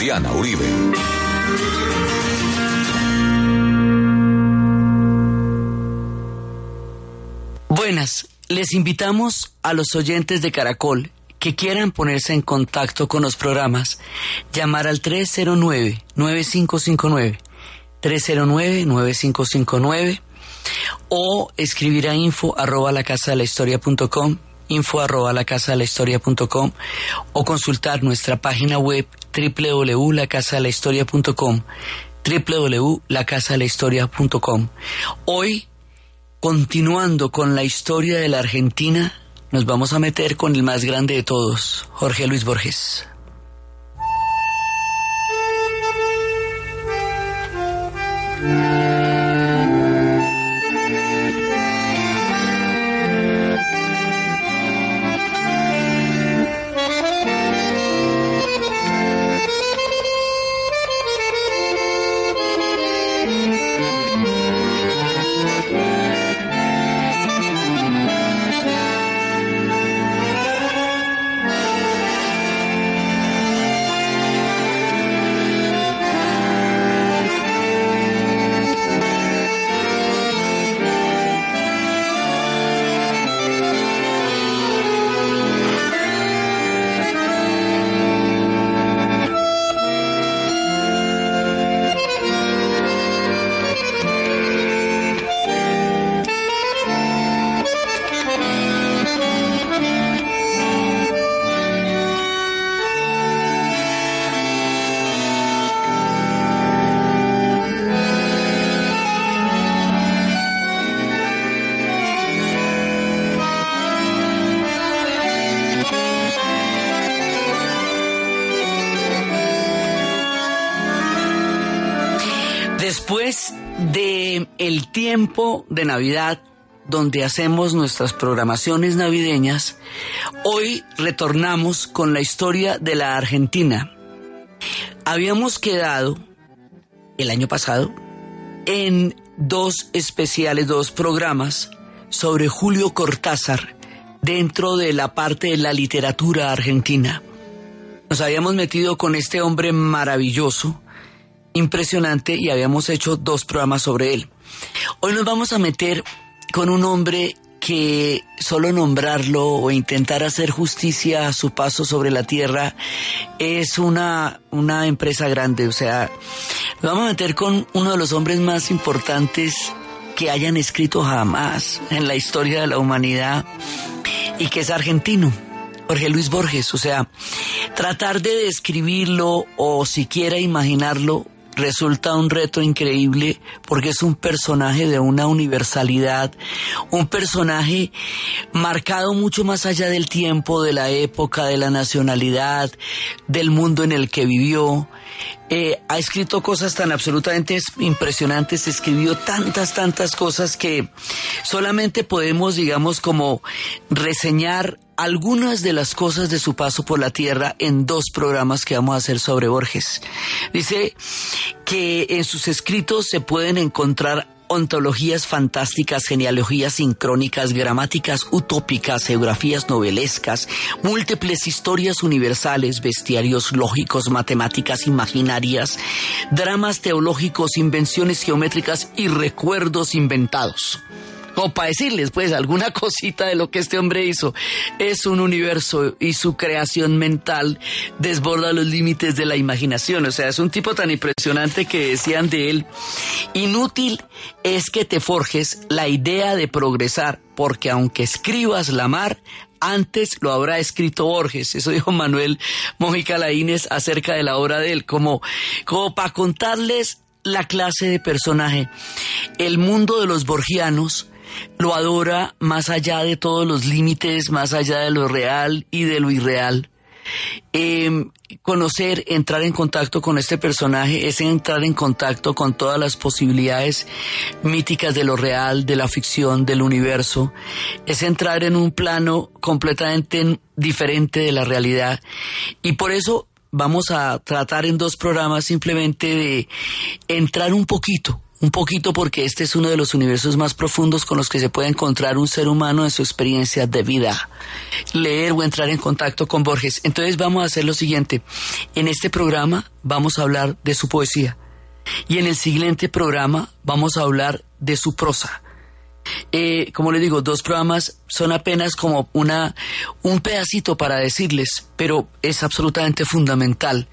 Diana Uribe. Buenas, les invitamos a los oyentes de Caracol que quieran ponerse en contacto con los programas, llamar al 309-9559, 309-9559 o escribir a info arroba la casa de la historia info arroba la casa de la historia o consultar nuestra página web www.lacasadelahistoria.com www.lacasadelahistoria.com Hoy, continuando con la historia de la Argentina, nos vamos a meter con el más grande de todos, Jorge Luis Borges. Tiempo de Navidad donde hacemos nuestras programaciones navideñas, hoy retornamos con la historia de la Argentina. Habíamos quedado el año pasado en dos especiales, dos programas sobre Julio Cortázar dentro de la parte de la literatura argentina. Nos habíamos metido con este hombre maravilloso, impresionante y habíamos hecho dos programas sobre él. Hoy nos vamos a meter con un hombre que solo nombrarlo o intentar hacer justicia a su paso sobre la tierra es una, una empresa grande. O sea, nos vamos a meter con uno de los hombres más importantes que hayan escrito jamás en la historia de la humanidad y que es argentino. Jorge Luis Borges, o sea, tratar de describirlo o siquiera imaginarlo resulta un reto increíble porque es un personaje de una universalidad, un personaje marcado mucho más allá del tiempo, de la época, de la nacionalidad, del mundo en el que vivió. Eh, ha escrito cosas tan absolutamente impresionantes, escribió tantas, tantas cosas que solamente podemos, digamos, como reseñar algunas de las cosas de su paso por la tierra en dos programas que vamos a hacer sobre Borges. Dice que en sus escritos se pueden encontrar ontologías fantásticas, genealogías sincrónicas, gramáticas utópicas, geografías novelescas, múltiples historias universales, bestiarios lógicos, matemáticas imaginarias, dramas teológicos, invenciones geométricas y recuerdos inventados o para decirles pues alguna cosita de lo que este hombre hizo. Es un universo y su creación mental desborda los límites de la imaginación. O sea, es un tipo tan impresionante que decían de él, inútil es que te forjes la idea de progresar, porque aunque escribas la mar, antes lo habrá escrito Borges. Eso dijo Manuel Mojica Laínez acerca de la obra de él, como, como para contarles la clase de personaje. El mundo de los borgianos lo adora más allá de todos los límites, más allá de lo real y de lo irreal. Em, conocer, entrar en contacto con este personaje es entrar en contacto con todas las posibilidades míticas de lo real, de la ficción, del universo. Es entrar en un plano completamente diferente de la realidad. Y por eso vamos a tratar en dos programas simplemente de entrar un poquito un poquito porque este es uno de los universos más profundos con los que se puede encontrar un ser humano en su experiencia de vida. Leer o entrar en contacto con Borges. Entonces vamos a hacer lo siguiente. En este programa vamos a hablar de su poesía. Y en el siguiente programa vamos a hablar de su prosa. Eh, como les digo, dos programas son apenas como una, un pedacito para decirles, pero es absolutamente fundamental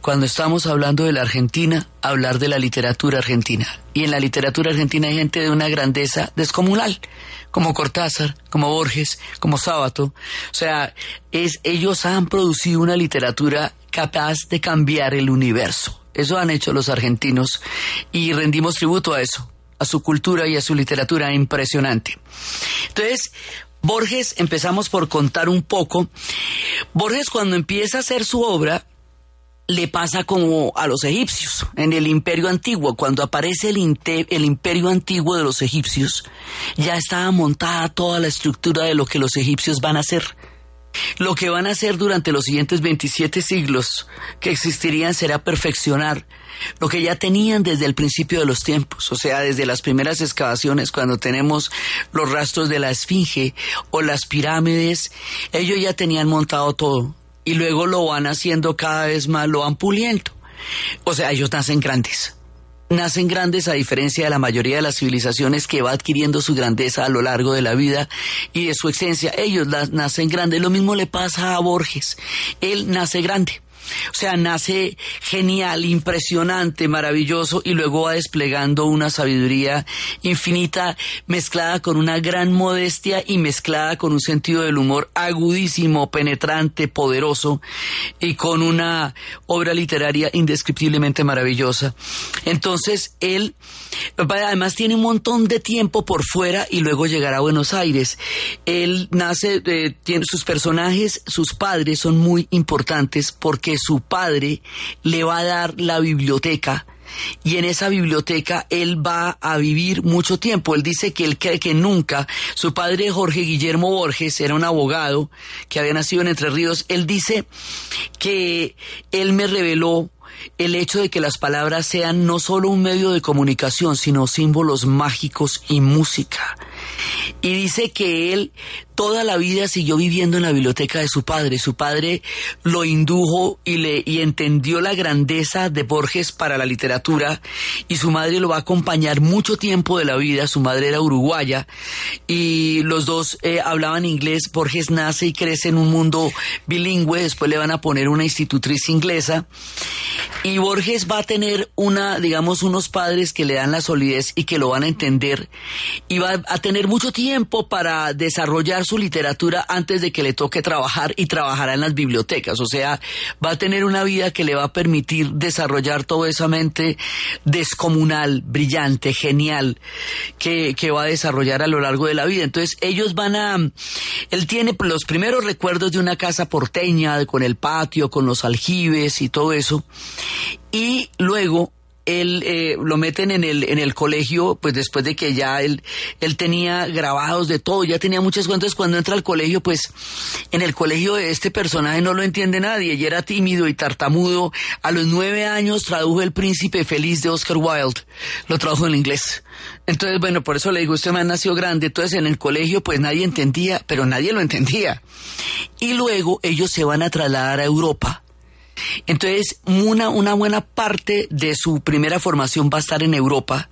cuando estamos hablando de la Argentina, hablar de la literatura argentina. Y en la literatura argentina hay gente de una grandeza descomunal, como Cortázar, como Borges, como Sábato. O sea, es, ellos han producido una literatura capaz de cambiar el universo. Eso han hecho los argentinos y rendimos tributo a eso a su cultura y a su literatura impresionante. Entonces, Borges, empezamos por contar un poco. Borges cuando empieza a hacer su obra, le pasa como a los egipcios en el imperio antiguo. Cuando aparece el, el, imperio antiguo de los egipcios, ya estaba montada toda la estructura de lo que los egipcios van a hacer. Lo que van a hacer durante los siguientes 27 siglos que existirían será perfeccionar lo que ya tenían desde el principio de los tiempos, o sea, desde las primeras excavaciones, cuando tenemos los rastros de la Esfinge o las pirámides, ellos ya tenían montado todo y luego lo van haciendo cada vez más, lo van puliendo. O sea, ellos nacen grandes nacen grandes a diferencia de la mayoría de las civilizaciones que va adquiriendo su grandeza a lo largo de la vida y de su esencia. Ellos nacen grandes. Lo mismo le pasa a Borges. Él nace grande. O sea, nace genial, impresionante, maravilloso y luego va desplegando una sabiduría infinita mezclada con una gran modestia y mezclada con un sentido del humor agudísimo, penetrante, poderoso y con una obra literaria indescriptiblemente maravillosa. Entonces, él además tiene un montón de tiempo por fuera y luego llegará a Buenos Aires. Él nace, tiene sus personajes, sus padres son muy importantes porque su padre le va a dar la biblioteca y en esa biblioteca él va a vivir mucho tiempo. Él dice que él cree que nunca, su padre Jorge Guillermo Borges era un abogado que había nacido en Entre Ríos, él dice que él me reveló el hecho de que las palabras sean no solo un medio de comunicación, sino símbolos mágicos y música. Y dice que él toda la vida siguió viviendo en la biblioteca de su padre. Su padre lo indujo y, le, y entendió la grandeza de Borges para la literatura y su madre lo va a acompañar mucho tiempo de la vida. Su madre era uruguaya y los dos eh, hablaban inglés. Borges nace y crece en un mundo bilingüe. Después le van a poner una institutriz inglesa y Borges va a tener una, digamos, unos padres que le dan la solidez y que lo van a entender y va a tener mucho tiempo para desarrollar su literatura antes de que le toque trabajar y trabajará en las bibliotecas. O sea, va a tener una vida que le va a permitir desarrollar toda esa mente descomunal, brillante, genial, que, que va a desarrollar a lo largo de la vida. Entonces, ellos van a, él tiene los primeros recuerdos de una casa porteña, con el patio, con los aljibes y todo eso. Y luego él eh, lo meten en el, en el colegio, pues después de que ya él, él tenía grabados de todo, ya tenía muchas cuentas, cuando entra al colegio, pues en el colegio este personaje no lo entiende nadie, y era tímido y tartamudo. A los nueve años tradujo El Príncipe Feliz de Oscar Wilde, lo tradujo en inglés. Entonces, bueno, por eso le digo, usted me ha nacido grande, entonces en el colegio pues nadie entendía, pero nadie lo entendía. Y luego ellos se van a trasladar a Europa entonces, una, buena parte de su primera formación va a estar en Europa.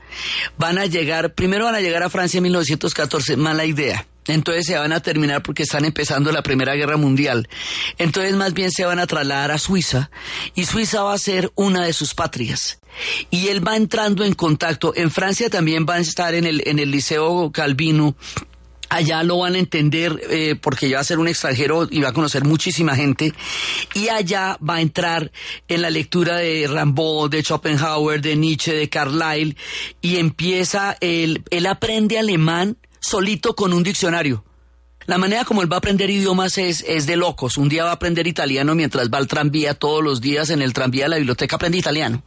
Van a llegar, primero van a llegar a Francia en 1914, mala idea. Entonces se van a terminar porque están empezando la Primera Guerra Mundial. Entonces más bien se van a trasladar a Suiza y Suiza va a ser una de sus patrias. Y él va entrando en contacto. En Francia también va a estar en el, en el Liceo Calvino allá lo van a entender eh, porque ya va a ser un extranjero y va a conocer muchísima gente y allá va a entrar en la lectura de Rambaud, de Schopenhauer, de Nietzsche, de Carlyle y empieza, él, él aprende alemán solito con un diccionario. La manera como él va a aprender idiomas es, es de locos. Un día va a aprender italiano mientras va al tranvía todos los días en el tranvía de la biblioteca aprende italiano.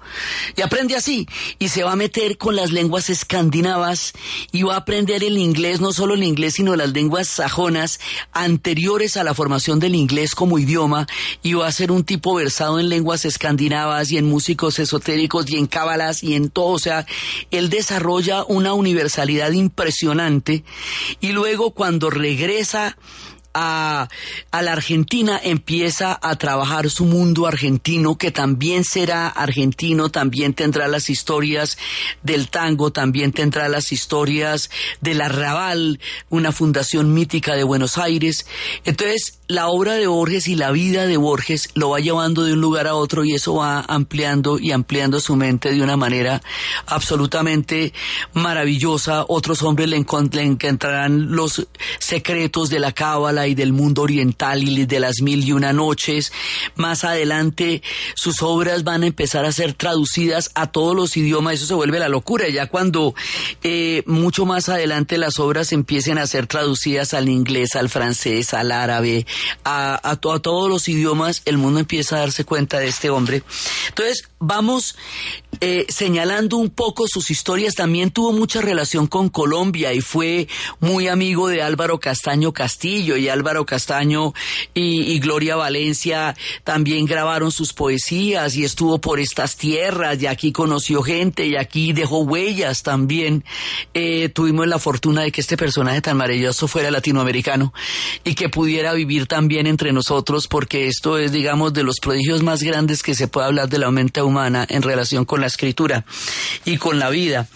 Y aprende así. Y se va a meter con las lenguas escandinavas y va a aprender el inglés, no solo el inglés, sino las lenguas sajonas anteriores a la formación del inglés como idioma. Y va a ser un tipo versado en lenguas escandinavas y en músicos esotéricos y en cábalas y en todo. O sea, él desarrolla una universalidad impresionante. Y luego cuando regresa esa a, la Argentina, empieza a trabajar su mundo argentino, que también será argentino, también tendrá las historias del tango, también tendrá las historias del arrabal, una fundación mítica de Buenos Aires. Entonces, la obra de Borges y la vida de Borges lo va llevando de un lugar a otro y eso va ampliando y ampliando su mente de una manera absolutamente maravillosa. Otros hombres le, encontrarán los secretos de la cábala y del mundo oriental y de las mil y una noches. Más adelante sus obras van a empezar a ser traducidas a todos los idiomas. Eso se vuelve la locura. Ya cuando eh, mucho más adelante las obras empiecen a ser traducidas al inglés, al francés, al árabe, a, a, todos los idiomas, el mundo empieza a darse cuenta de este hombre. Entonces, vamos eh, señalando un poco sus historias. También tuvo mucha relación con Colombia y fue muy amigo de Álvaro Castaño Castillo y Álvaro Castaño y, Gloria Valencia también grabaron sus poesías y estuvo por estas tierras y aquí conoció gente y aquí dejó huellas también. Eh, tuvimos la fortuna de que este personaje tan maravilloso fuera latinoamericano y que pudiera vivir también entre nosotros porque esto es, digamos, de los prodigios más grandes que se puede hablar de la mente humana en relación con la escritura y con la vida.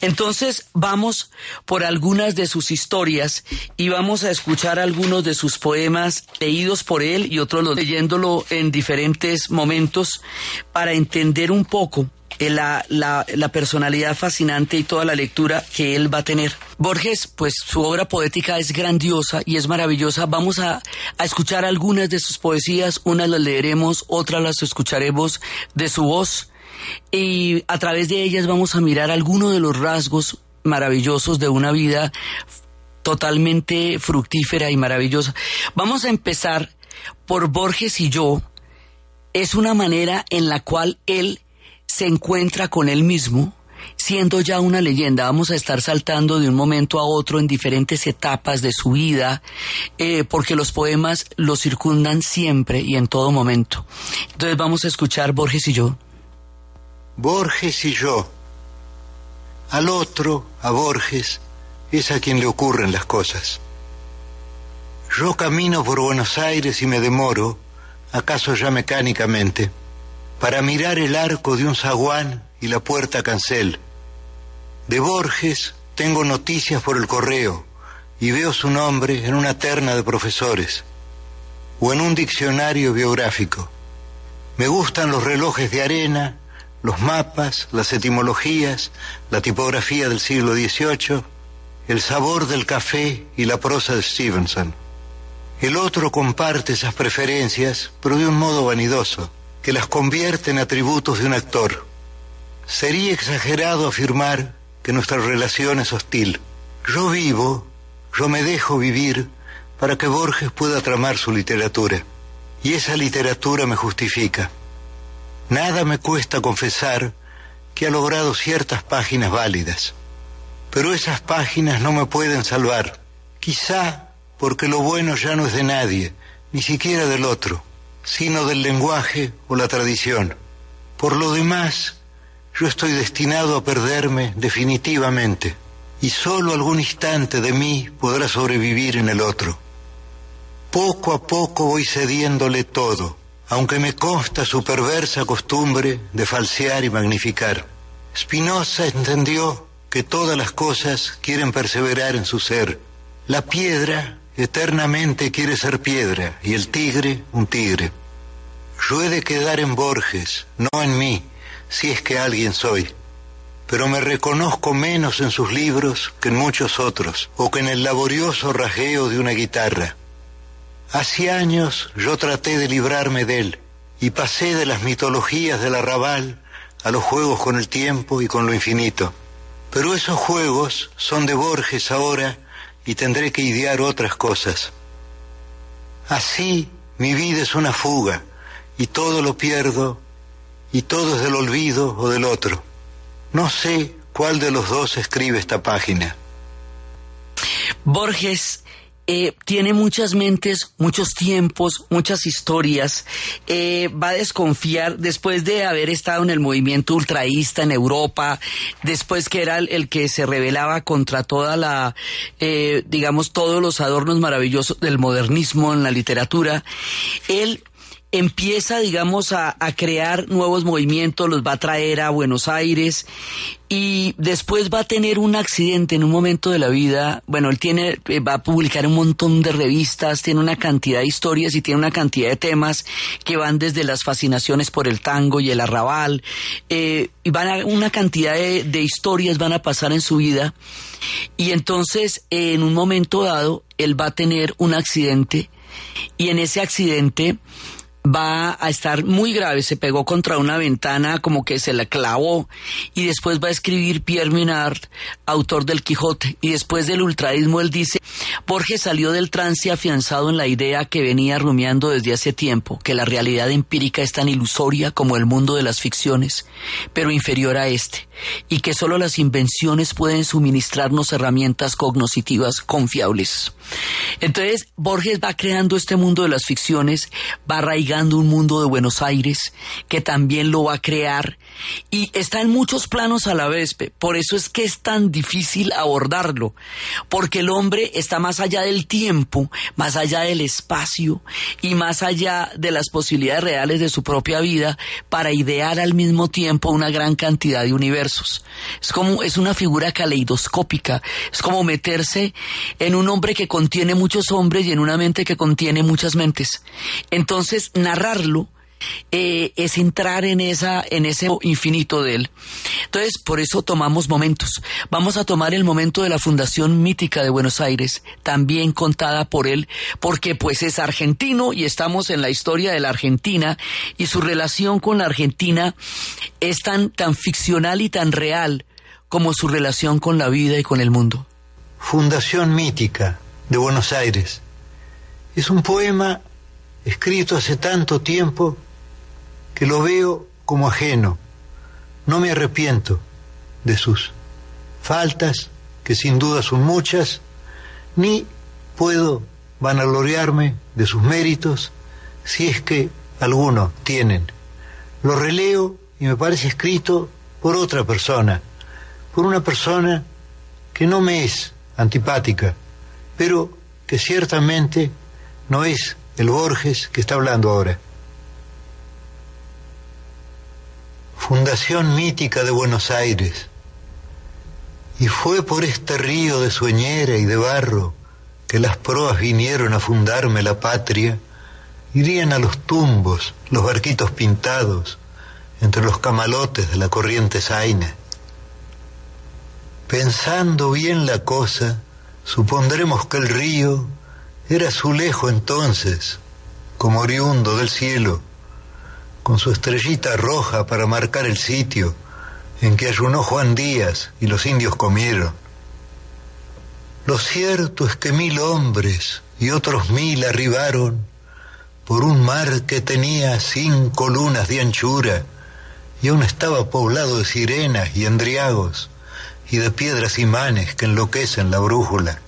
Entonces vamos por algunas de sus historias y vamos a escuchar algunos de sus poemas leídos por él y otros leyéndolo en diferentes momentos para entender un poco la, la, la, personalidad fascinante y toda la lectura que él va a tener. Borges, pues su obra poética es grandiosa y es maravillosa. Vamos a, a escuchar algunas de sus poesías, unas las leeremos, otras las escucharemos de su voz y a través de ellas vamos a mirar algunos de los rasgos maravillosos de una vida totalmente fructífera y maravillosa. Vamos a empezar por Borges y yo. Es una manera en la cual él se encuentra con él mismo, siendo ya una leyenda. Vamos a estar saltando de un momento a otro en diferentes etapas de su vida, eh, porque los poemas lo circundan siempre y en todo momento. Entonces vamos a escuchar Borges y yo. Borges y yo. Al otro, a Borges, es a quien le ocurren las cosas. Yo camino por Buenos Aires y me demoro, acaso ya mecánicamente para mirar el arco de un zaguán y la puerta cancel. De Borges tengo noticias por el correo y veo su nombre en una terna de profesores o en un diccionario biográfico. Me gustan los relojes de arena, los mapas, las etimologías, la tipografía del siglo XVIII, el sabor del café y la prosa de Stevenson. El otro comparte esas preferencias, pero de un modo vanidoso que las convierte en atributos de un actor. Sería exagerado afirmar que nuestra relación es hostil. Yo vivo, yo me dejo vivir para que Borges pueda tramar su literatura. Y esa literatura me justifica. Nada me cuesta confesar que ha logrado ciertas páginas válidas. Pero esas páginas no me pueden salvar. Quizá porque lo bueno ya no es de nadie, ni siquiera del otro sino del lenguaje o la tradición. Por lo demás, yo estoy destinado a perderme definitivamente, y solo algún instante de mí podrá sobrevivir en el otro. Poco a poco voy cediéndole todo, aunque me consta su perversa costumbre de falsear y magnificar. Spinoza entendió que todas las cosas quieren perseverar en su ser. La piedra eternamente quiere ser piedra y el tigre un tigre. Yo he de quedar en Borges, no en mí, si es que alguien soy, pero me reconozco menos en sus libros que en muchos otros, o que en el laborioso rajeo de una guitarra. Hace años yo traté de librarme de él, y pasé de las mitologías del arrabal a los juegos con el tiempo y con lo infinito. Pero esos juegos son de Borges ahora y tendré que idear otras cosas. Así mi vida es una fuga y todo lo pierdo y todo es del olvido o del otro. No sé cuál de los dos escribe esta página. Borges eh, tiene muchas mentes, muchos tiempos, muchas historias. Eh, va a desconfiar después de haber estado en el movimiento ultraísta en Europa, después que era el, que se rebelaba contra toda la, eh, digamos, todos los adornos maravillosos del modernismo en la literatura. Él empieza, digamos, a, crear nuevos movimientos, los va a traer a Buenos Aires y después va a tener un accidente en un momento de la vida. Bueno, él tiene, eh, va a publicar un montón de revistas, tiene una cantidad de historias y tiene una cantidad de temas que van desde las fascinaciones por el tango y el arrabal, eh, y van a, una cantidad de, de historias van a pasar en su vida. Y entonces, en un momento dado, él va a tener un accidente y en ese accidente va a estar muy grave, se pegó contra una ventana como que se la clavó. Y después va a escribir Pierre Minard, autor del Quijote, y después del ultraísmo él dice, Borges salió del trance afianzado en la idea que venía rumiando desde hace tiempo, que la realidad empírica es tan ilusoria como el mundo de las ficciones, pero inferior a este, y que solo las invenciones pueden suministrarnos herramientas cognoscitivas confiables. Entonces, Borges va creando este mundo de las ficciones, va arraigando un mundo de Buenos Aires, que también lo va a crear, y está en muchos planos a la vez. Por eso es que es tan difícil abordarlo, porque el hombre está más allá del tiempo, más allá del espacio y más allá de las posibilidades reales de su propia vida para idear al mismo tiempo una gran cantidad de universos. Es como, es una figura caleidoscópica, es como meterse en un hombre que contiene muchos hombres y en una mente que contiene muchas mentes. Entonces, narrarlo eh, es entrar en esa, en ese infinito de él. Entonces, por eso tomamos momentos. Vamos a tomar el momento de la Fundación Mítica de Buenos Aires, también contada por él, porque pues es argentino y estamos en la historia de la Argentina y su relación con la Argentina es tan, tan ficcional y tan real como su relación con la vida y con el mundo. Fundación Mítica de Buenos Aires. Es un poema escrito hace tanto tiempo que lo veo como ajeno. No me arrepiento de sus faltas, que sin duda son muchas, ni puedo vanagloriarme de sus méritos si es que algunos tienen. Lo releo y me parece escrito por otra persona, por una persona que no me es antipática, pero que ciertamente no es el Borges que está hablando ahora. Fundación mítica de Buenos Aires. Y fue por este río de sueñera y de barro que las proas vinieron a fundarme la patria, irían a los tumbos los barquitos pintados entre los camalotes de la corriente zaina. Pensando bien la cosa, supondremos que el río era Zulejo entonces, como oriundo del cielo, con su estrellita roja para marcar el sitio en que ayunó Juan Díaz y los indios comieron. Lo cierto es que mil hombres y otros mil arribaron por un mar que tenía cinco lunas de anchura y aún estaba poblado de sirenas y endriagos y de piedras imanes que enloquecen la brújula.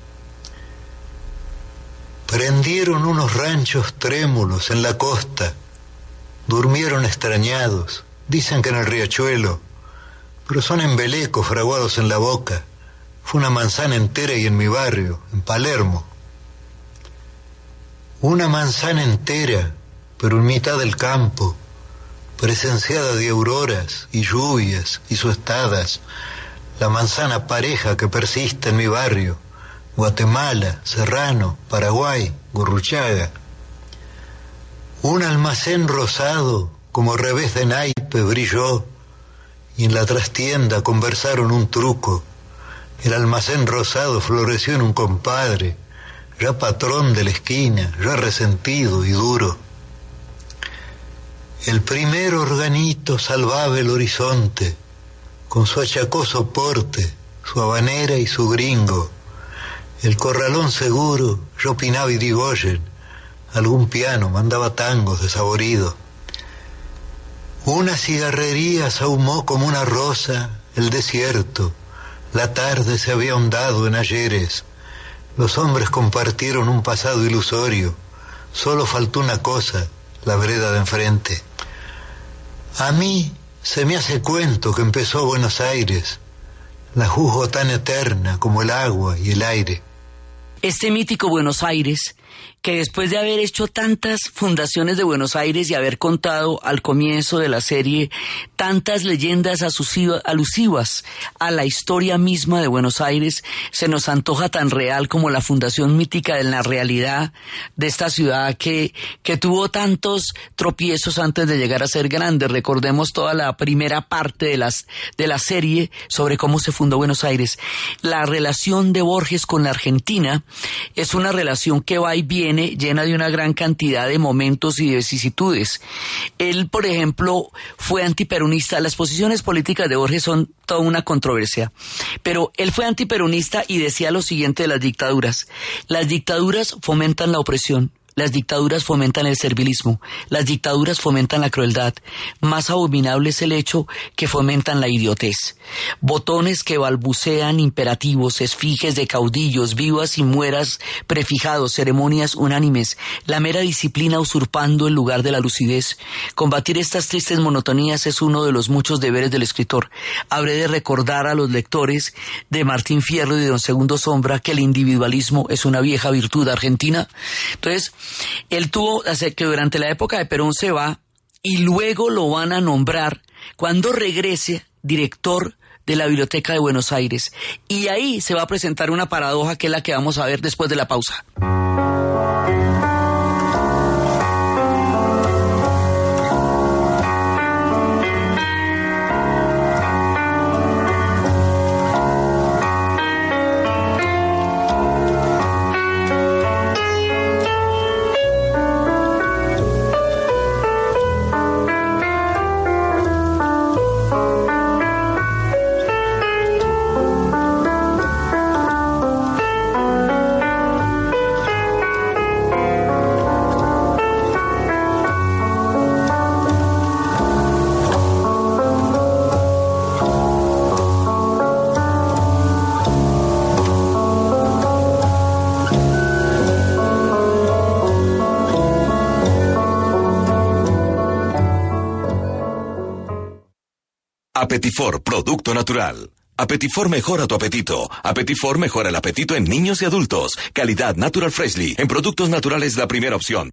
Prendieron unos ranchos trémulos en la costa Durmieron extrañados, dicen que en el riachuelo, pero son embelecos fraguados en la boca. Fue una manzana entera y en mi barrio, en Palermo. Una manzana entera, pero en mitad del campo, presenciada de auroras y lluvias y suestadas, la manzana pareja que persiste en mi barrio, Guatemala, Serrano, Paraguay, Gurruchaga. Un almacén rosado, como revés de naipe, brilló, y en la trastienda conversaron un truco. El almacén rosado floreció en un compadre, ya patrón de la esquina, ya resentido y duro. El primer organito salvaba el horizonte, con su achacoso porte, su habanera y su gringo. el corralón seguro, yo Pinaba y Digoyen, algún piano mandaba tangos desaboridos. Una cigarrería se ahumó como una rosa el desierto, la tarde se había ahondado en ayeres, los hombres compartieron un pasado ilusorio, solo faltó una cosa, la vereda de enfrente. A mí se me hace cuento que empezó Buenos Aires, la juzgo tan eterna como el agua y el aire. Este mítico Buenos Aires que después de haber hecho tantas fundaciones de Buenos Aires y haber contado al comienzo de la serie tantas leyendas alusivas a la historia misma de Buenos Aires, se nos antoja tan real como la fundación mítica de la realidad de esta ciudad que, que tuvo tantos tropiezos antes de llegar a ser grande. Recordemos toda la primera parte de, las, de la serie sobre cómo se fundó Buenos Aires. La relación de Borges con la Argentina es una relación que va y viene llena de una gran cantidad de momentos y de vicisitudes. Él, por ejemplo, fue antiperonista. Las posiciones políticas de Borges son toda una controversia, pero él fue antiperonista y decía lo siguiente de las dictaduras. Las dictaduras fomentan la opresión las dictaduras fomentan el servilismo, las dictaduras fomentan la crueldad. Más abominable es el hecho que fomentan la idiotez. Botones que balbucean imperativos, esfiges de caudillos, vivas y mueras prefijados, ceremonias unánimes, la mera disciplina usurpando el lugar de la lucidez. Combatir estas tristes monotonías es uno de los muchos deberes del escritor. Habré de recordar a los lectores de Martín Fierro y de Don Segundo Sombra que el individualismo es una vieja virtud argentina. Entonces, él tuvo, que durante la época de Perón se va y luego lo van a nombrar cuando regrese director de la Biblioteca de Buenos Aires. Y ahí se va a presentar una paradoja que es la que vamos a ver después de la pausa. Natural. Apetifor mejora tu apetito. Apetifor mejora el apetito en niños y adultos. Calidad Natural Freshly. En productos naturales la primera opción.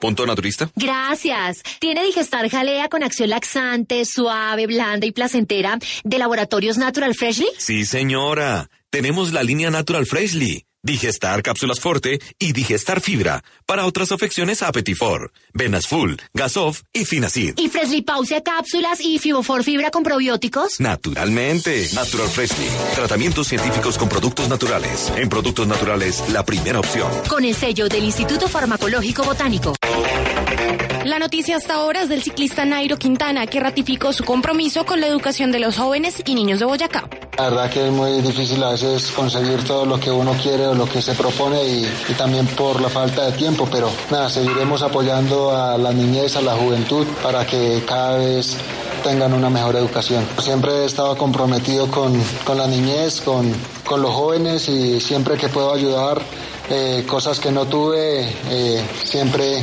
¿Punto naturista? Gracias. ¿Tiene Digestar Jalea con acción laxante, suave, blanda y placentera de Laboratorios Natural Freshly? Sí, señora. Tenemos la línea Natural Freshly. Digestar Cápsulas Forte y Digestar Fibra. Para otras afecciones, Apetifor, Venas Full, Gasof y Finacid. ¿Y Freshly Pause Cápsulas y Fibofor Fibra con probióticos? Naturalmente. Natural Freshly. Tratamientos científicos con productos naturales. En productos naturales, la primera opción. Con el sello del Instituto Farmacológico Botánico. La noticia hasta ahora es del ciclista Nairo Quintana, que ratificó su compromiso con la educación de los jóvenes y niños de Boyacá. La verdad que es muy difícil a veces conseguir todo lo que uno quiere o lo que se propone y, también por la falta de tiempo, pero nada, seguiremos apoyando a la niñez, a la juventud para que cada vez tengan una mejor educación. Siempre he estado comprometido con, con la niñez, con, con los jóvenes y siempre que puedo ayudar eh, cosas que no tuve, eh, siempre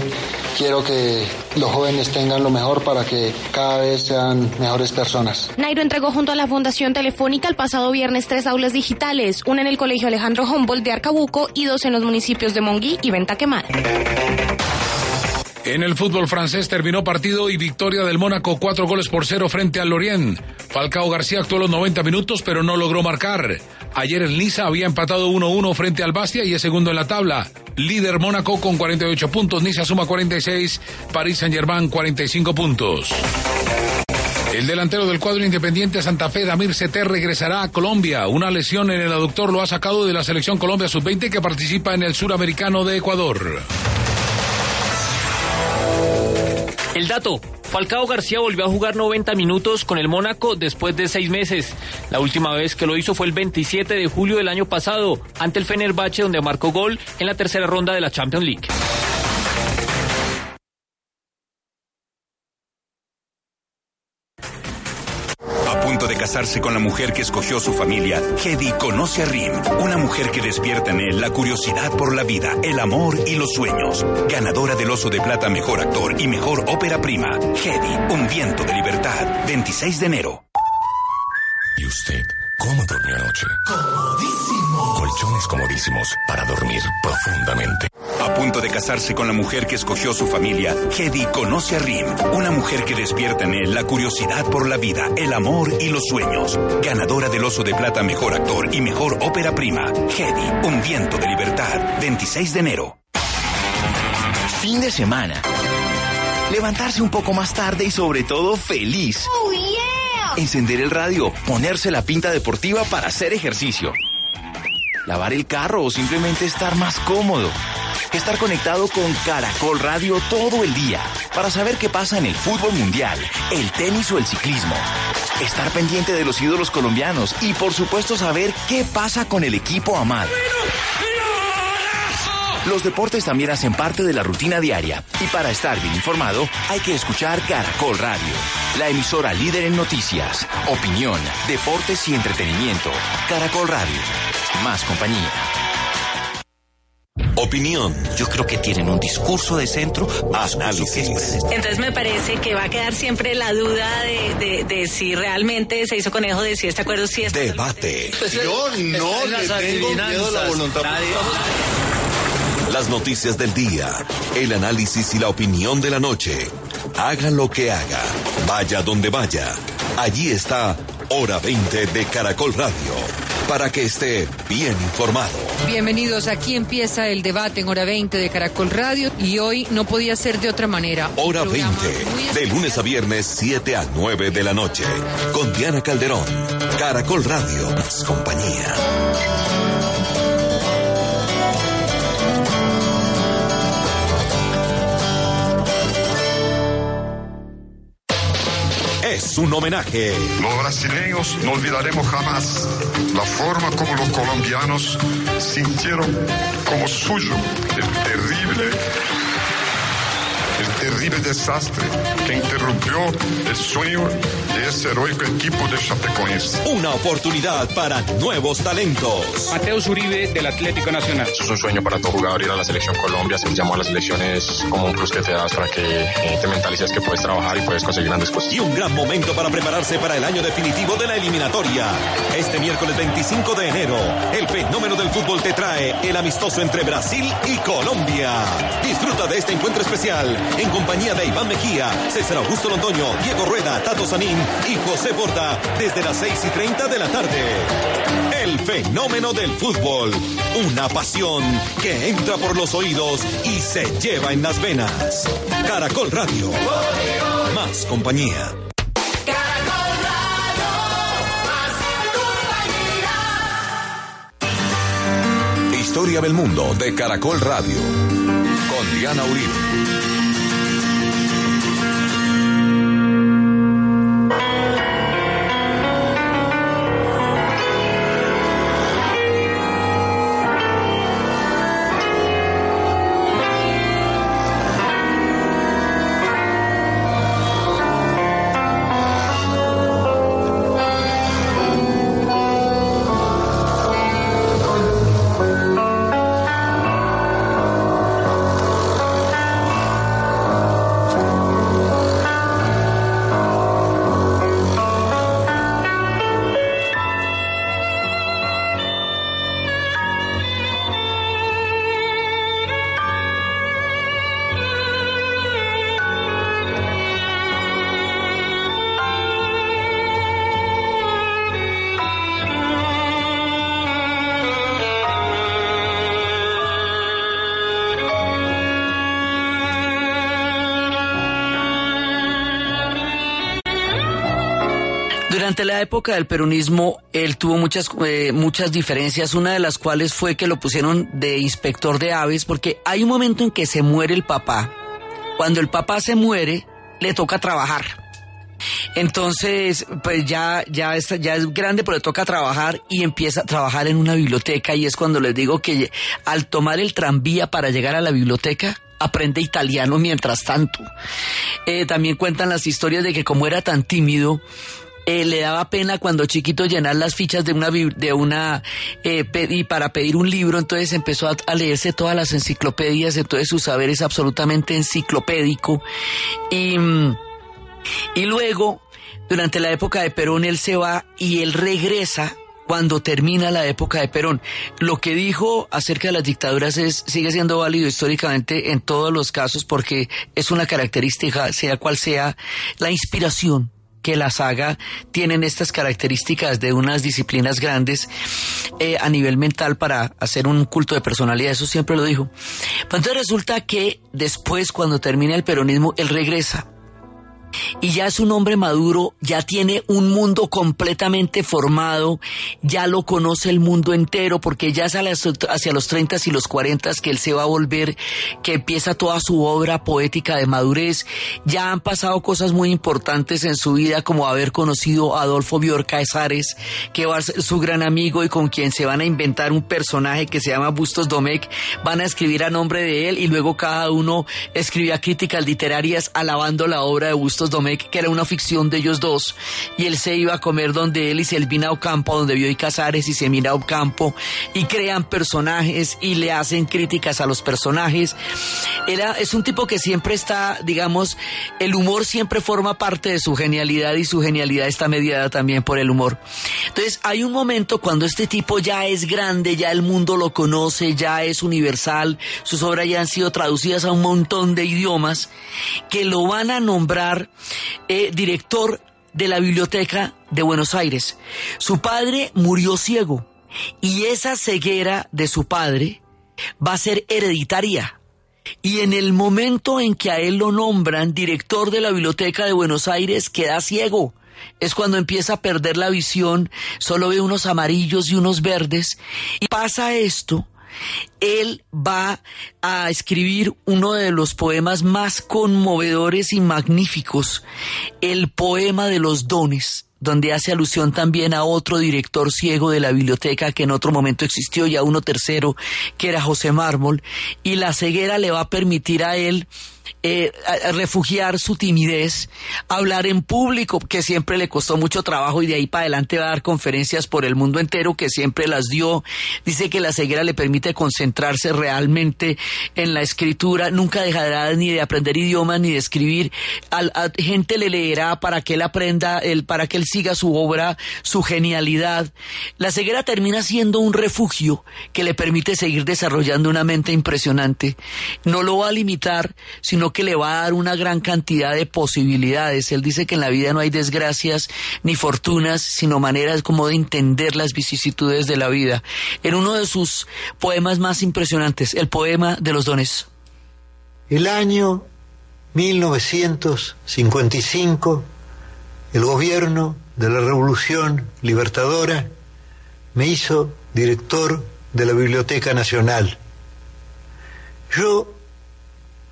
quiero que los jóvenes tengan lo mejor para que cada vez sean mejores personas. Nairo entregó junto a la Fundación Telefónica el pasado viernes tres aulas digitales, una en el Colegio Alejandro Humboldt de Arcabuco y dos en los municipios de Monguí y Venta Quemada. En el fútbol francés terminó partido y victoria del Mónaco, cuatro goles por cero frente al Lorient. Falcao García actuó los 90 minutos, pero no logró marcar. Ayer el Niza había empatado 1-1 frente al Bastia y es segundo en la tabla. Líder Mónaco con 48 puntos, Niza suma 46, París Saint-Germain 45 puntos. El delantero del cuadro independiente Santa Fe, Damir Seter, regresará a Colombia. Una lesión en el aductor lo ha sacado de la selección Colombia Sub-20 que participa en el suramericano de Ecuador. El dato, Falcao García volvió a jugar 90 minutos con el Mónaco después de seis meses. La última vez que lo hizo fue el 27 de julio del año pasado, ante el Fenerbahce, donde marcó gol en la tercera ronda de la Champions League. Casarse con la mujer que escogió su familia, Hedy conoce a Rim, una mujer que despierta en él la curiosidad por la vida, el amor y los sueños. Ganadora del Oso de Plata Mejor Actor y Mejor Ópera Prima, Hedy, Un Viento de Libertad, 26 de enero. ¿Y usted cómo durmió anoche? Comodísimo. Colchones comodísimos para dormir profundamente. A punto de casarse con la mujer que escogió su familia, Hedy conoce a Rim, una mujer que despierta en él la curiosidad por la vida, el amor y los sueños. Ganadora del Oso de Plata Mejor Actor y Mejor Ópera Prima, Hedy, Un Viento de Libertad, 26 de enero. Fin de semana. Levantarse un poco más tarde y sobre todo feliz. Oh, yeah. Encender el radio, ponerse la pinta deportiva para hacer ejercicio. Lavar el carro o simplemente estar más cómodo estar conectado con Caracol Radio todo el día para saber qué pasa en el fútbol mundial, el tenis o el ciclismo. Estar pendiente de los ídolos colombianos y por supuesto saber qué pasa con el equipo amado. Los deportes también hacen parte de la rutina diaria y para estar bien informado hay que escuchar Caracol Radio, la emisora líder en noticias, opinión, deportes y entretenimiento. Caracol Radio, más compañía. Opinión. Yo creo que tienen un discurso de centro, análisis. Entonces me parece que va a quedar siempre la duda de, de, si realmente se hizo conejo, de si este acuerdo sí es. Debate. Yo no le tengo miedo a la voluntad. Las noticias del día, el análisis y la opinión de la noche. Haga lo que haga, vaya donde vaya. Allí está Hora 20 de Caracol Radio para que esté bien informado. Bienvenidos, aquí empieza el debate en hora 20 de Caracol Radio y hoy no podía ser de otra manera. Hora 20, de lunes a viernes 7 a 9 de la noche, con Diana Calderón, Caracol Radio, más compañía. Es un homenaje. Los brasileños no olvidaremos jamás la forma como los colombianos sintieron como suyo el terrible el terrible desastre que interrumpió el sueño de ese heroico equipo de Chapecoense. Una oportunidad para nuevos talentos. Mateo Uribe del Atlético Nacional. Es un sueño para todo jugador ir a la selección Colombia. Se llamó a las selecciones como un plus que te das para que eh, te mentalices que puedes trabajar y puedes conseguir grandes cosas. Y un gran momento para prepararse para el año definitivo de la eliminatoria. Este miércoles 25 de enero, el fenómeno del fútbol te trae el amistoso entre Brasil y Colombia. Disfruta de este encuentro especial en compañía de Iván Mejía, César Augusto Londoño, Diego Rueda, Tato Sanín y José Porta desde las 6 y 30 de la tarde. El fenómeno del fútbol, una pasión que entra por los oídos y se lleva en las venas. Caracol Radio, más compañía. Historia del mundo de Caracol Radio con Diana Uribe. Durante la época del peronismo, él tuvo muchas, eh, muchas diferencias, una de las cuales fue que lo pusieron de inspector de aves, porque hay un momento en que se muere el papá. Cuando el papá se muere, le toca trabajar. Entonces, pues ya, ya, es, ya es grande, pero le toca trabajar y empieza a trabajar en una biblioteca y es cuando les digo que al tomar el tranvía para llegar a la biblioteca, aprende italiano mientras tanto. Eh, también cuentan las historias de que como era tan tímido, eh, le daba pena cuando chiquito llenar las fichas de una de una eh, y para pedir un libro entonces empezó a, a, leerse todas las enciclopedias entonces su saber es absolutamente enciclopédico y mm, y luego durante la época de Perón él se va y él regresa cuando termina la época de Perón. Lo que dijo acerca de las dictaduras es, sigue siendo válido históricamente en todos los casos porque es una característica, sea cual sea la inspiración que la saga tienen estas características de unas disciplinas grandes eh, a nivel mental para hacer un culto de personalidad, eso siempre lo dijo. Pero entonces resulta que después, cuando termina el peronismo, él regresa y ya es un hombre maduro, ya tiene un mundo completamente formado, ya lo conoce el mundo entero, porque ya es hacia los 30 y los 40 que él se va a volver, que empieza toda su obra poética de madurez. Ya han pasado cosas muy importantes en su vida, como haber conocido a Adolfo Bior Caesares, que va a ser su gran amigo y con quien se van a inventar un personaje que se llama Bustos Domecq. Van a escribir a nombre de él y luego cada uno escribía críticas literarias alabando la obra de Bustos Domecq, que era una ficción de ellos dos, y él se iba a comer donde él y Selvina Ocampo, donde vio y Casares y Semina Ocampo, y crean personajes y le hacen críticas a los personajes. Era, es un tipo que siempre está, digamos, el humor siempre forma parte de su genialidad y su genialidad está mediada también por el humor. Entonces, hay un momento cuando este tipo ya es grande, ya el mundo lo conoce, ya es universal, sus obras ya han sido traducidas a un montón de idiomas, que lo van a nombrar eh, director de la Biblioteca de Buenos Aires. Su padre murió ciego y esa ceguera de su padre va a ser hereditaria. Y en el momento en que a él lo nombran director de la Biblioteca de Buenos Aires, queda ciego. Es cuando empieza a perder la visión, solo ve unos amarillos y unos verdes. Y pasa esto él va a escribir uno de los poemas más conmovedores y magníficos, el poema de los dones donde hace alusión también a otro director ciego de la biblioteca que en otro momento existió, ya uno tercero, que era José Mármol, y la ceguera le va a permitir a él eh, refugiar su timidez, hablar en público, que siempre le costó mucho trabajo y de ahí para adelante va a dar conferencias por el mundo entero, que siempre las dio. Dice que la ceguera le permite concentrarse realmente en la escritura, nunca dejará ni de aprender idiomas ni de escribir. A, gente le leerá para que él aprenda, para que él siga su obra, su genialidad. La ceguera termina siendo un refugio que le permite seguir desarrollando una mente impresionante. No lo va a limitar, sino que le va a dar una gran cantidad de posibilidades. Él dice que en la vida no hay desgracias ni fortunas, sino maneras como de entender las vicisitudes de la vida. En uno de sus poemas más impresionantes, el poema de los dones. El año 1955, el gobierno de la Revolución Libertadora me hizo director de la Biblioteca Nacional. Yo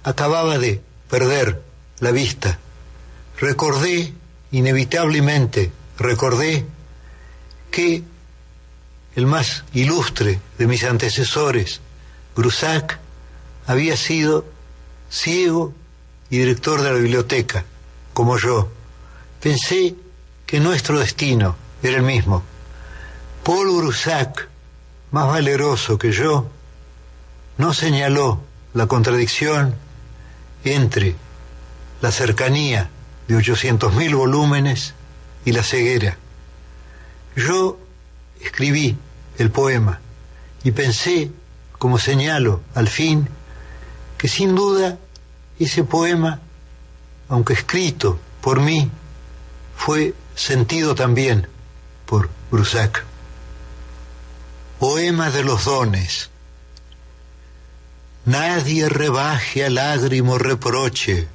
acababa de perder la vista. Recordé, inevitablemente, recordé que el más ilustre de mis antecesores, Grusac, había sido ciego y director de la biblioteca, como yo. Pensé que nuestro destino era el mismo. Paul Grusac, más valeroso que yo, no señaló la contradicción entre la cercanía de 800.000 volúmenes y la ceguera. Yo escribí el poema y pensé, como señalo al fin, que sin duda ese poema, aunque escrito por mí, fue sentido también por Brusac. Poema de los dones Nadie rebaje a lágrimo reproche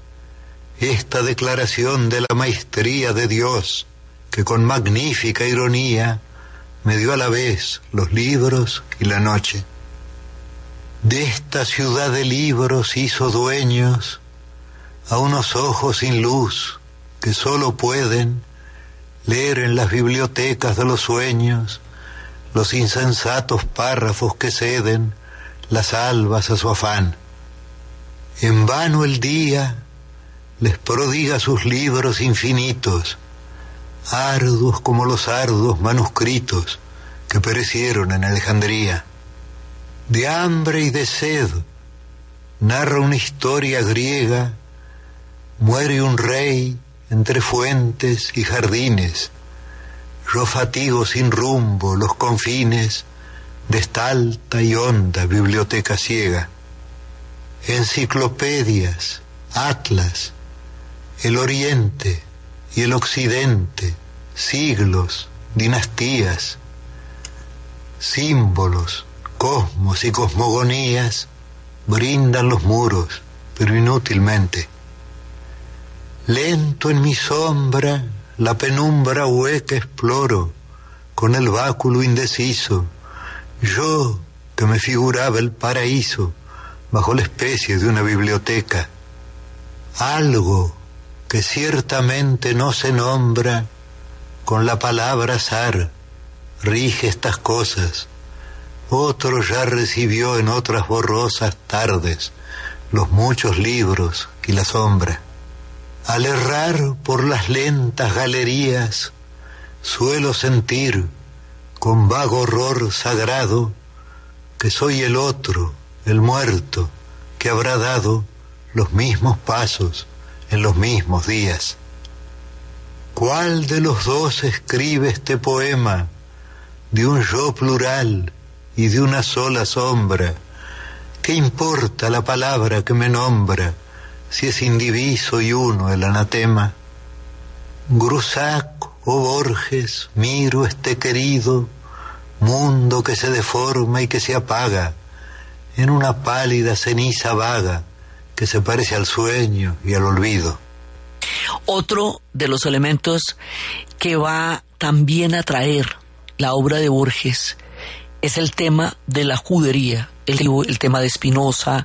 esta declaración de la maestría de Dios, que con magnífica ironía me dio a la vez los libros y la noche. De esta ciudad de libros hizo dueños a unos ojos sin luz que solo pueden leer en las bibliotecas de los sueños los insensatos párrafos que ceden las albas a su afán. En vano el día les prodiga sus libros infinitos, arduos como los arduos manuscritos que perecieron en Alejandría. De hambre y de sed narra una historia griega, muere un rey entre fuentes y jardines, yo fatigo sin rumbo los confines de esta alta y honda biblioteca ciega. Enciclopedias, atlas, el oriente y el occidente, siglos, dinastías, símbolos, cosmos y cosmogonías brindan los muros, pero inútilmente. Lento en mi sombra la penumbra hueca exploro, con el báculo indeciso, yo que me figuraba el paraíso bajo la especie de una biblioteca. Algo que ciertamente no se nombra con la palabra azar, rige estas cosas. Otro ya recibió en otras borrosas tardes los muchos libros y la sombra. Al errar por las lentas galerías, suelo sentir con vago horror sagrado que soy el otro, el muerto, que habrá dado los mismos pasos en los mismos días. ¿Cuál de los dos escribe este poema de un yo plural y de una sola sombra? ¿Qué importa la palabra que me nombra? si es indiviso y uno el anatema. Grusac o Borges, miro este querido mundo que se deforma y que se apaga en una pálida ceniza vaga que se parece al sueño y al olvido. Otro de los elementos que va también a traer la obra de Borges es el tema de la judería, el, tema de Spinoza,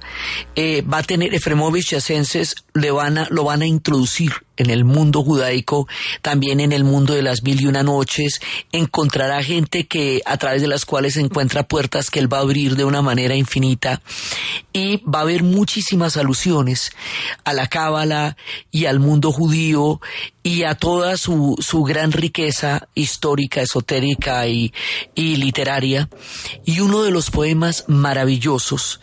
eh, va a tener Efremovich y Asenses le lo van a introducir en el mundo judaico, también en el mundo de las mil y una noches, encontrará gente que a través de las cuales encuentra puertas que él va a abrir de una manera infinita y va a haber muchísimas alusiones a la cábala y al mundo judío y a toda su, su gran riqueza histórica, esotérica y, y literaria. Y uno de los poemas maravillosos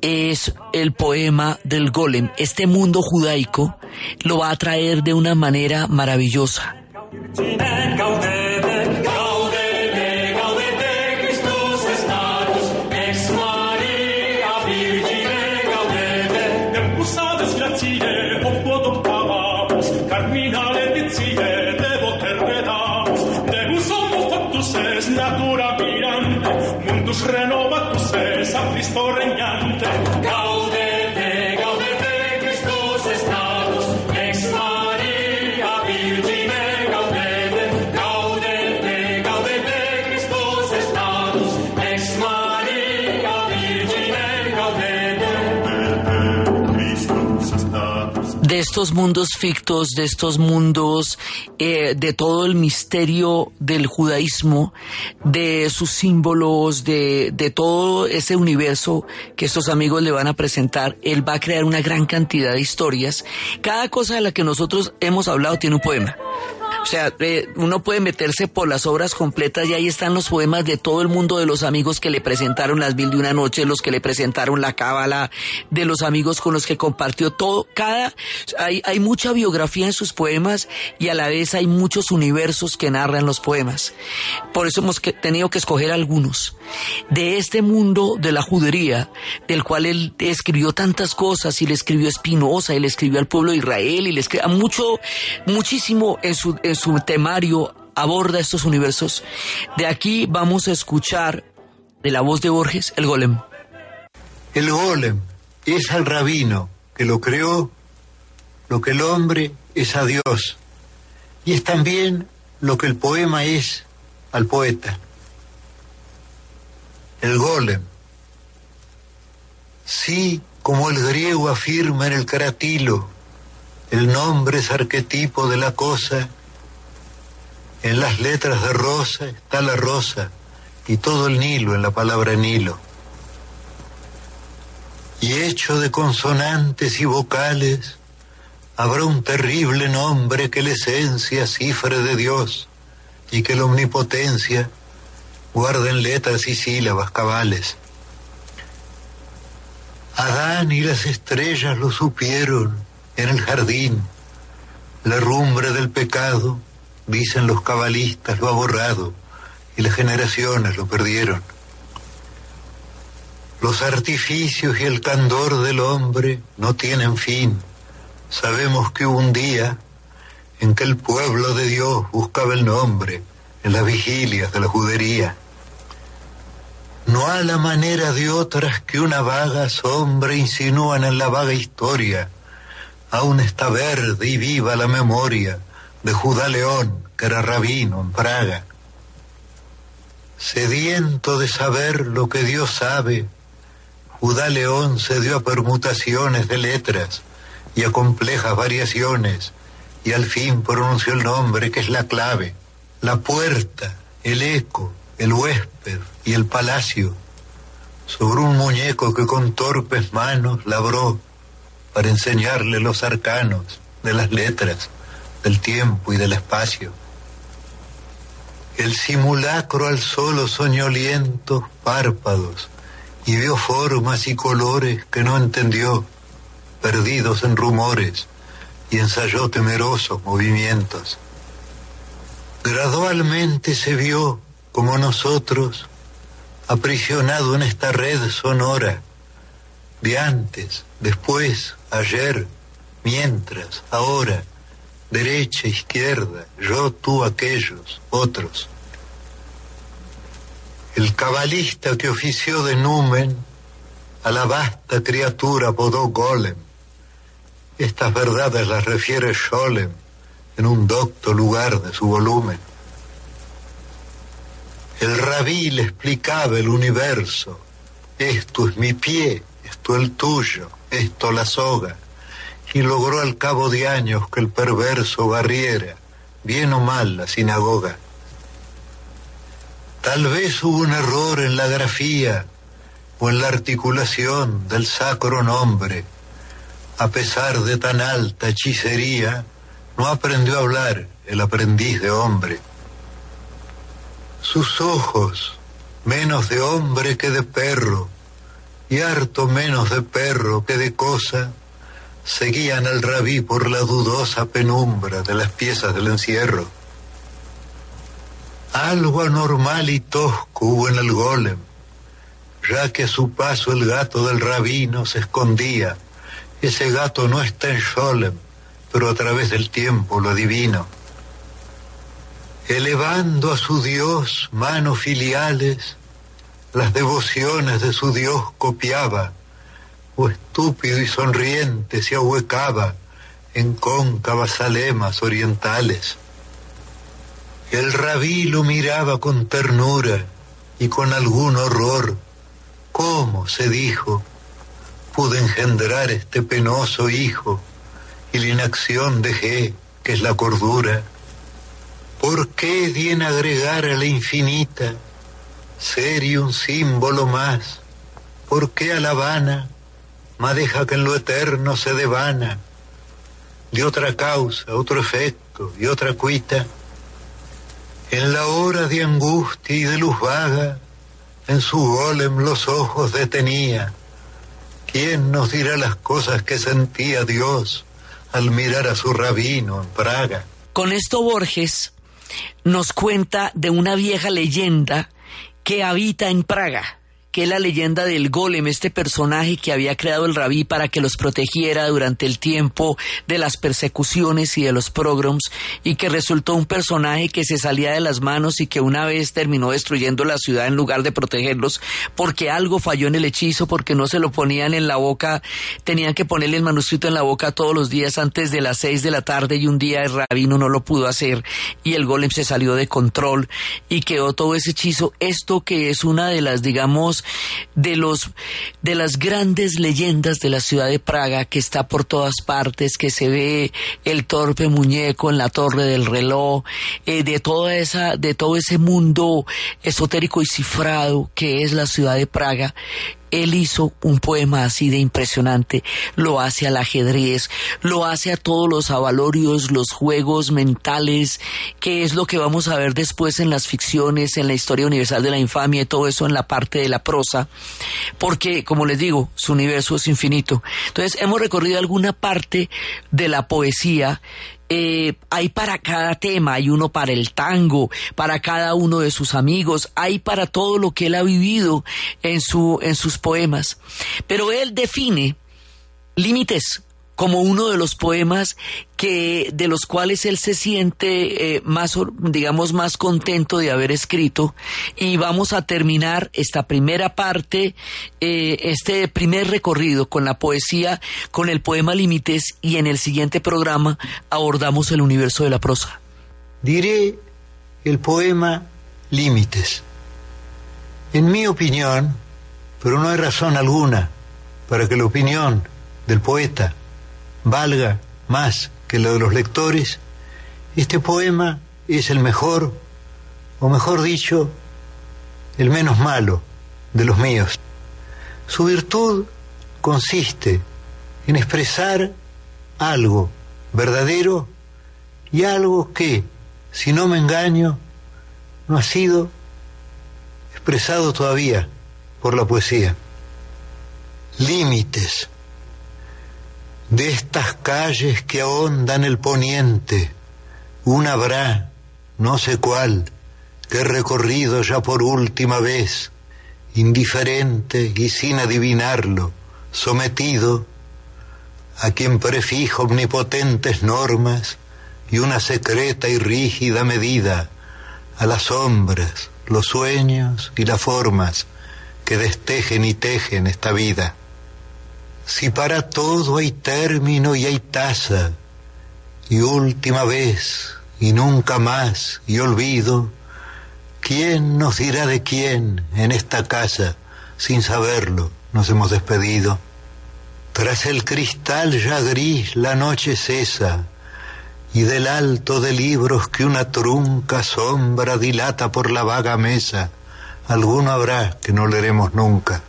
es el poema del golem. Este mundo judaico lo va a traer de una manera maravillosa. Estos mundos fictos, de estos mundos, eh, de todo el misterio del judaísmo, de sus símbolos, de, de todo ese universo que estos amigos le van a presentar, él va a crear una gran cantidad de historias. Cada cosa de la que nosotros hemos hablado tiene un poema. O sea, eh, uno puede meterse por las obras completas y ahí están los poemas de todo el mundo de los amigos que le presentaron las mil de una noche, los que le presentaron la cábala, de los amigos con los que compartió todo. Cada, hay, hay mucha biografía en sus poemas y a la vez hay muchos universos que narran los poemas. Por eso hemos tenido que escoger algunos. De este mundo de la judería, del cual él escribió tantas cosas y le escribió a Espinosa y le escribió al pueblo de Israel y le escribió mucho, muchísimo en su, su temario aborda estos universos. De aquí vamos a escuchar de la voz de Borges el golem. El golem es al rabino que lo creó, lo que el hombre es a Dios. Y es también lo que el poema es al poeta. El golem. Sí, como el griego afirma en el caratilo, El nombre es arquetipo de la cosa. En las letras de rosa está la rosa y todo el Nilo en la palabra Nilo. Y hecho de consonantes y vocales, habrá un terrible nombre que la esencia cifre de Dios y que la omnipotencia guarda en letras y sílabas cabales. Adán y las estrellas lo supieron en el jardín. La rumbre del pecado, dicen los cabalistas, lo ha borrado y las generaciones lo perdieron. Los artificios y el candor del hombre no tienen fin. Sabemos que hubo un día en que el pueblo de Dios buscaba el nombre en las vigilias de la judería. No a la manera de otras que una vaga sombra insinúan en la vaga historia. Aún está verde y viva la memoria de Judá León, que era rabino en Praga. Sediento de saber lo que Dios sabe, Judá León se dio a permutaciones de letras y a complejas variaciones, y al fin pronunció el nombre que es la clave, la puerta, el eco, el huésped y el palacio, sobre un muñeco que con torpes manos labró para enseñarle los arcanos de las letras, del tiempo y del espacio. El simulacro al solo soñolientos párpados y vio formas y colores que no entendió, perdidos en rumores, y ensayó temerosos movimientos. Gradualmente se vio, como nosotros, aprisionado en esta red sonora, de antes, después, ayer, mientras, ahora, derecha, izquierda, yo, tú, aquellos, otros. El cabalista que ofició de numen a la vasta criatura apodó Golem. Estas verdades las refiere Scholem en un docto lugar de su volumen. El rabí le explicaba el universo. Esto es mi pie, esto el tuyo, esto la soga. Y logró al cabo de años que el perverso barriera, bien o mal, la sinagoga. Tal vez hubo un error en la grafía o en la articulación del sacro nombre. A pesar de tan alta hechicería, no aprendió a hablar el aprendiz de hombre. Sus ojos, menos de hombre que de perro, y harto menos de perro que de cosa, seguían al rabí por la dudosa penumbra de las piezas del encierro. Algo anormal y tosco hubo en el golem, ya que a su paso el gato del rabino se escondía. Ese gato no está en Sholem, pero a través del tiempo lo adivino elevando a su Dios manos filiales, las devociones de su Dios copiaba, estúpido y sonriente se ahuecaba en cóncavas alemas orientales. El rabí lo miraba con ternura y con algún horror. ¿Cómo, se dijo, pude engendrar este penoso hijo y la inacción dejé, que es la cordura? ¿Por qué di en agregar a la infinita ser y un símbolo más? ¿Por qué a la vana ma deja que en lo eterno se devana? De otra causa, otro efecto y otra cuita. En la hora de angustia y de luz vaga, en su golem los ojos detenía. ¿Quién nos dirá las cosas que sentía Dios al mirar a su rabino en Praga? Con esto Borges nos cuenta de una vieja leyenda que habita en Praga que la leyenda del golem, este personaje que había creado el rabí para que los protegiera durante el tiempo de las persecuciones y de los pogroms, y que resultó un personaje que se salía de las manos y que una vez terminó destruyendo la ciudad en lugar de protegerlos, porque algo falló en el hechizo, porque no se lo ponían en la boca, tenían que ponerle el manuscrito en la boca todos los días antes de las seis de la tarde y un día el rabino no lo pudo hacer y el golem se salió de control y quedó todo ese hechizo. Esto que es una de las, digamos, de los de las grandes leyendas de la ciudad de Praga que está por todas partes, que se ve el torpe muñeco en la torre del reloj, eh, de esa de todo ese mundo esotérico y cifrado que es la ciudad de Praga él hizo un poema así de impresionante, lo hace al ajedrez, lo hace a todos los avalorios, los juegos mentales, que es lo que vamos a ver después en las ficciones, en la historia universal de la infamia y todo eso en la parte de la prosa, porque, como les digo, su universo es infinito. Entonces, hemos recorrido alguna parte de la poesía eh, hay para cada tema, hay uno para el tango, para cada uno de sus amigos, hay para todo lo que él ha vivido en, su, en sus poemas. Pero él define límites como uno de los poemas que de los cuales él se siente eh, más digamos más contento de haber escrito. Y vamos a terminar esta primera parte eh, este primer recorrido con la poesía con el poema límites y en el siguiente programa abordamos el universo de la prosa. Diré el poema límites. En mi opinión pero no hay razón alguna para que la opinión del poeta valga más que lo de los lectores, este poema es el mejor, o mejor dicho, el menos malo de los míos. Su virtud consiste en expresar algo verdadero y algo que, si no me engaño, no ha sido expresado todavía por la poesía. Límites de estas calles que ahondan el poniente, una habrá, no sé cuál, que recorrido ya por última vez, indiferente y sin adivinarlo, sometido a quien prefijo omnipotentes normas y una secreta y rígida medida a las sombras, los sueños y las formas que destejen y tejen esta vida. Si para todo hay término y hay tasa, y última vez, y nunca más, y olvido, ¿quién nos dirá de quién en esta casa, sin saberlo, nos hemos despedido? Tras el cristal ya gris la noche cesa, y del alto de libros que una trunca sombra dilata por la vaga mesa, alguno habrá que no leeremos nunca.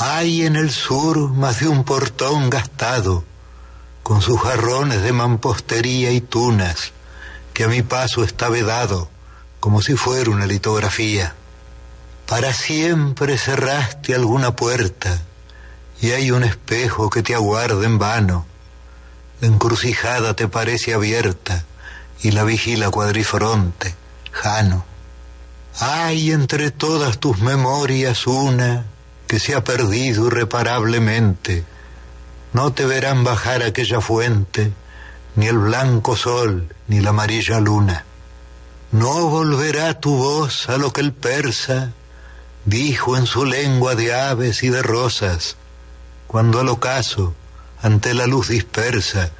Hay en el sur más de un portón gastado, con sus jarrones de mampostería y tunas, que a mi paso está vedado, como si fuera una litografía. Para siempre cerraste alguna puerta, y hay un espejo que te aguarda en vano. La encrucijada te parece abierta, y la vigila cuadrifronte, Jano. Hay entre todas tus memorias una que se ha perdido irreparablemente. No te verán bajar aquella fuente, ni el blanco sol, ni la amarilla luna. No volverá tu voz a lo que el persa dijo en su lengua de aves y de rosas, cuando al ocaso, ante la luz dispersa,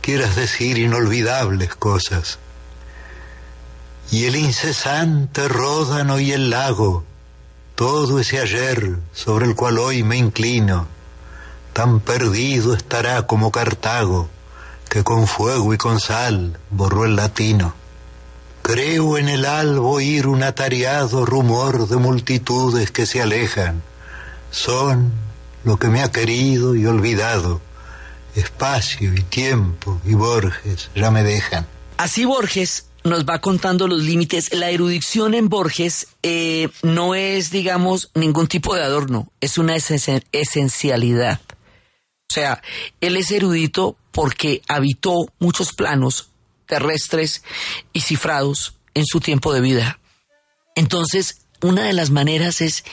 quieras decir inolvidables cosas. Y el incesante ródano y el lago, todo ese ayer sobre el cual hoy me inclino, tan perdido estará como Cartago, que con fuego y con sal borró el latino. Creo en el albo oír un atariado rumor de multitudes que se alejan. Son lo que me ha querido y olvidado. Espacio y tiempo y Borges ya me dejan. Así Borges nos va contando los límites. La erudición en Borges eh, no es, digamos, ningún tipo de adorno, es una esencialidad. O sea, él es erudito porque habitó muchos planos terrestres y cifrados en su tiempo de vida. Entonces, una de las maneras es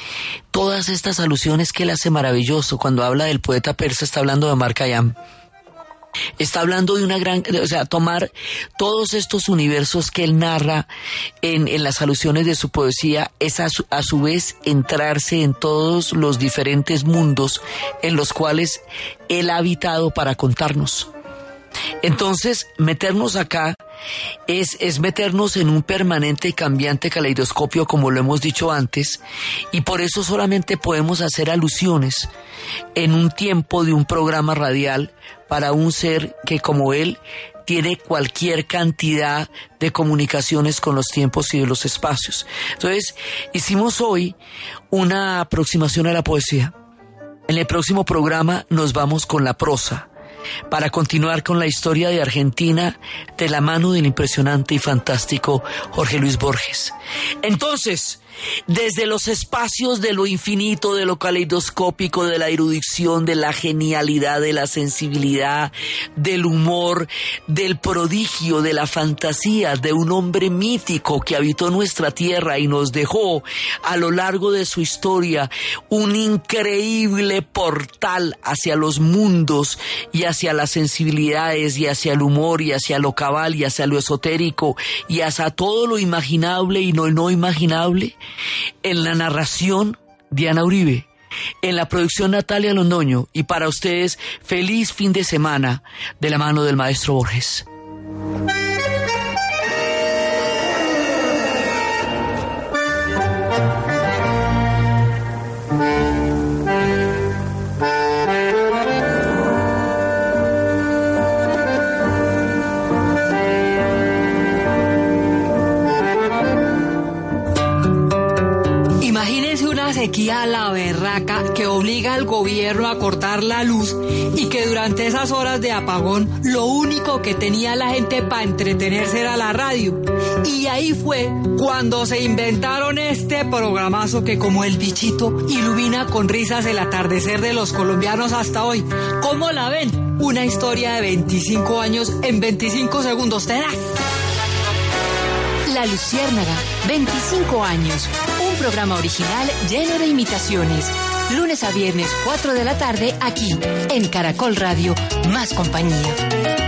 todas estas alusiones que él hace maravilloso. Cuando habla del poeta persa, está hablando de Markayam Está hablando de una gran, o sea, tomar todos estos universos que él narra en, en las alusiones de su poesía, es a su, a su vez entrarse en todos los diferentes mundos en los cuales él ha habitado para contarnos. Entonces, meternos acá es, es meternos en un permanente y cambiante caleidoscopio, como lo hemos dicho antes, y por eso solamente podemos hacer alusiones en un tiempo de un programa radial para un ser que como él tiene cualquier cantidad de comunicaciones con los tiempos y los espacios. Entonces, hicimos hoy una aproximación a la poesía. En el próximo programa nos vamos con la prosa para continuar con la historia de Argentina de la mano del impresionante y fantástico Jorge Luis Borges. Entonces, desde los espacios de lo infinito, de lo caleidoscópico, de la erudición, de la genialidad, de la sensibilidad, del humor, del prodigio, de la fantasía, de un hombre mítico que habitó nuestra tierra y nos dejó a lo largo de su historia un increíble portal hacia los mundos y hacia las sensibilidades y hacia el humor y hacia lo cabal y hacia lo esotérico y hacia todo lo imaginable y no, no imaginable en la narración, Diana Uribe. En la producción Natalia Londoño y para ustedes feliz fin de semana de la mano del maestro Borges. Sequía la berraca que obliga al gobierno a cortar la luz y que durante esas horas de apagón lo único que tenía la gente para entretenerse era la radio. Y ahí fue cuando se inventaron este programazo que como el bichito ilumina con risas el atardecer de los colombianos hasta hoy. ¿Cómo la ven? Una historia de 25 años en 25 segundos. ¿Te das? La Luciérnaga, 25 años. Programa original lleno de imitaciones. Lunes a viernes, 4 de la tarde, aquí, en Caracol Radio. Más compañía.